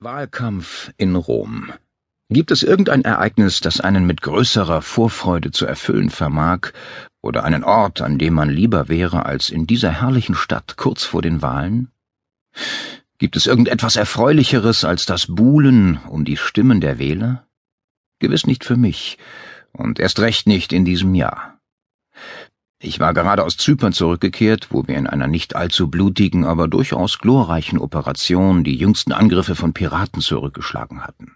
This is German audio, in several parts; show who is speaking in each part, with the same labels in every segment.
Speaker 1: Wahlkampf in Rom. Gibt es irgendein Ereignis, das einen mit größerer Vorfreude zu erfüllen vermag, oder einen Ort, an dem man lieber wäre als in dieser herrlichen Stadt kurz vor den Wahlen? Gibt es irgendetwas Erfreulicheres als das Buhlen um die Stimmen der Wähler? Gewiss nicht für mich, und erst recht nicht in diesem Jahr. Ich war gerade aus Zypern zurückgekehrt, wo wir in einer nicht allzu blutigen, aber durchaus glorreichen Operation die jüngsten Angriffe von Piraten zurückgeschlagen hatten.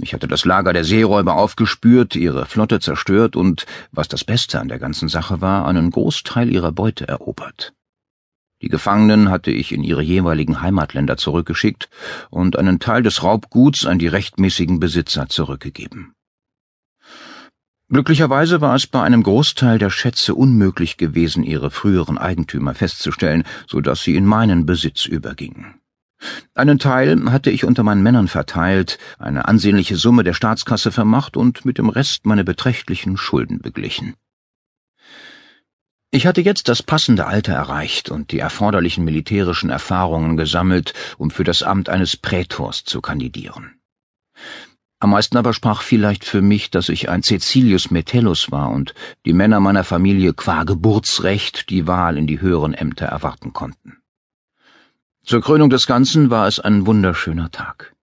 Speaker 1: Ich hatte das Lager der Seeräuber aufgespürt, ihre Flotte zerstört und, was das Beste an der ganzen Sache war, einen Großteil ihrer Beute erobert. Die Gefangenen hatte ich in ihre jeweiligen Heimatländer zurückgeschickt und einen Teil des Raubguts an die rechtmäßigen Besitzer zurückgegeben. Glücklicherweise war es bei einem Großteil der Schätze unmöglich gewesen, ihre früheren Eigentümer festzustellen, so dass sie in meinen Besitz übergingen. Einen Teil hatte ich unter meinen Männern verteilt, eine ansehnliche Summe der Staatskasse vermacht und mit dem Rest meine beträchtlichen Schulden beglichen. Ich hatte jetzt das passende Alter erreicht und die erforderlichen militärischen Erfahrungen gesammelt, um für das Amt eines Prätors zu kandidieren. Am meisten aber sprach vielleicht für mich, dass ich ein Cecilius Metellus war und die Männer meiner Familie qua Geburtsrecht die Wahl in die höheren Ämter erwarten konnten. Zur Krönung des Ganzen war es ein wunderschöner Tag.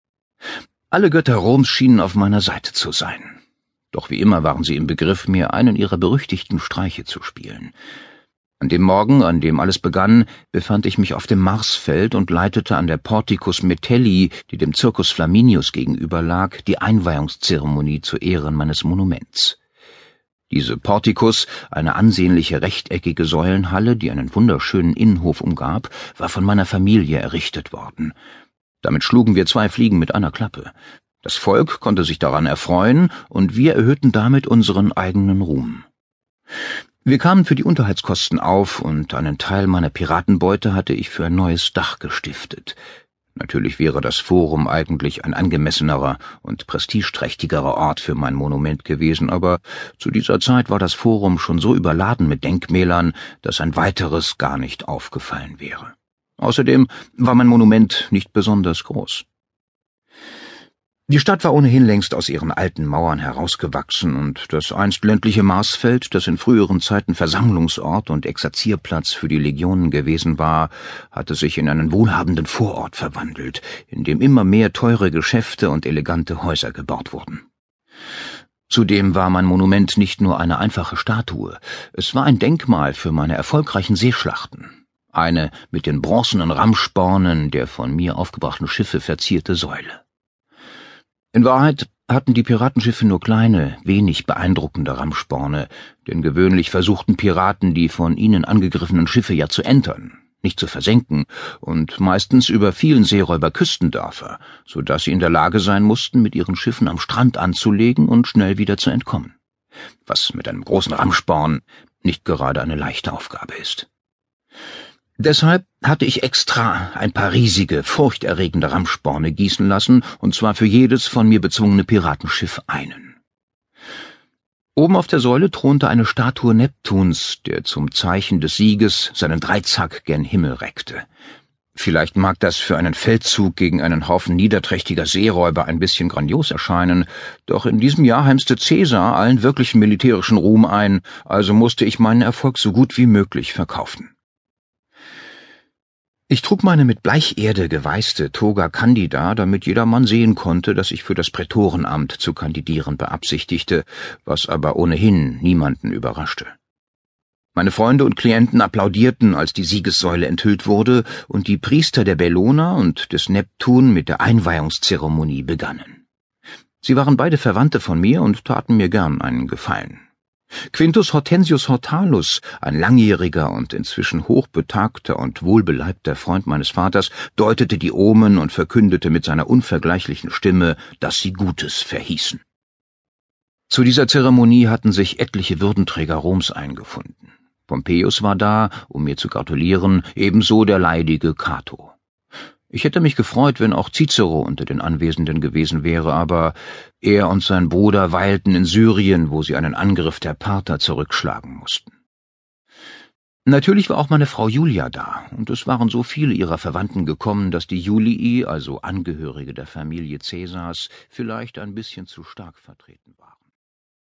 Speaker 1: Alle Götter Roms schienen auf meiner Seite zu sein. Doch wie immer waren sie im Begriff, mir einen ihrer berüchtigten Streiche zu spielen. An dem Morgen, an dem alles begann, befand ich mich auf dem Marsfeld und leitete an der Porticus Metelli, die dem Circus Flaminius gegenüber lag, die Einweihungszeremonie zu Ehren meines Monuments. Diese Porticus, eine ansehnliche rechteckige Säulenhalle, die einen wunderschönen Innenhof umgab, war von meiner Familie errichtet worden. Damit schlugen wir zwei Fliegen mit einer Klappe. Das Volk konnte sich daran erfreuen, und wir erhöhten damit unseren eigenen Ruhm. Wir kamen für die Unterhaltskosten auf, und einen Teil meiner Piratenbeute hatte ich für ein neues Dach gestiftet. Natürlich wäre das Forum eigentlich ein angemessenerer und prestigeträchtigerer Ort für mein Monument gewesen, aber zu dieser Zeit war das Forum schon so überladen mit Denkmälern, dass ein weiteres gar nicht aufgefallen wäre. Außerdem war mein Monument nicht besonders groß. Die Stadt war ohnehin längst aus ihren alten Mauern herausgewachsen, und das einst ländliche Marsfeld, das in früheren Zeiten Versammlungsort und Exerzierplatz für die Legionen gewesen war, hatte sich in einen wohlhabenden Vorort verwandelt, in dem immer mehr teure Geschäfte und elegante Häuser gebaut wurden. Zudem war mein Monument nicht nur eine einfache Statue, es war ein Denkmal für meine erfolgreichen Seeschlachten, eine mit den bronzenen Rammspornen der von mir aufgebrachten Schiffe verzierte Säule. In Wahrheit hatten die Piratenschiffe nur kleine, wenig beeindruckende Rammsporne, denn gewöhnlich versuchten Piraten die von ihnen angegriffenen Schiffe ja zu entern, nicht zu versenken, und meistens über vielen Seeräuber Küstendörfer, so dass sie in der Lage sein mussten, mit ihren Schiffen am Strand anzulegen und schnell wieder zu entkommen. Was mit einem großen Rammsporn nicht gerade eine leichte Aufgabe ist. Deshalb hatte ich extra ein paar riesige, furchterregende Rammsporne gießen lassen, und zwar für jedes von mir bezwungene Piratenschiff einen. Oben auf der Säule thronte eine Statue Neptuns, der zum Zeichen des Sieges seinen Dreizack gen Himmel reckte. Vielleicht mag das für einen Feldzug gegen einen Haufen niederträchtiger Seeräuber ein bisschen grandios erscheinen, doch in diesem Jahr heimste Cäsar allen wirklichen militärischen Ruhm ein, also musste ich meinen Erfolg so gut wie möglich verkaufen. Ich trug meine mit Bleicherde geweißte Toga Candida, damit jedermann sehen konnte, dass ich für das Prätorenamt zu kandidieren beabsichtigte, was aber ohnehin niemanden überraschte. Meine Freunde und Klienten applaudierten, als die Siegessäule enthüllt wurde und die Priester der Bellona und des Neptun mit der Einweihungszeremonie begannen. Sie waren beide Verwandte von mir und taten mir gern einen Gefallen. Quintus Hortensius Hortalus, ein langjähriger und inzwischen hochbetagter und wohlbeleibter Freund meines Vaters, deutete die Omen und verkündete mit seiner unvergleichlichen Stimme, dass sie Gutes verhießen. Zu dieser Zeremonie hatten sich etliche Würdenträger Roms eingefunden. Pompeius war da, um mir zu gratulieren, ebenso der leidige Cato. Ich hätte mich gefreut, wenn auch Cicero unter den Anwesenden gewesen wäre, aber er und sein Bruder weilten in Syrien, wo sie einen Angriff der Parther zurückschlagen mussten. Natürlich war auch meine Frau Julia da, und es waren so viele ihrer Verwandten gekommen, dass die Julii, also Angehörige der Familie Cäsars, vielleicht ein bisschen zu stark vertreten war.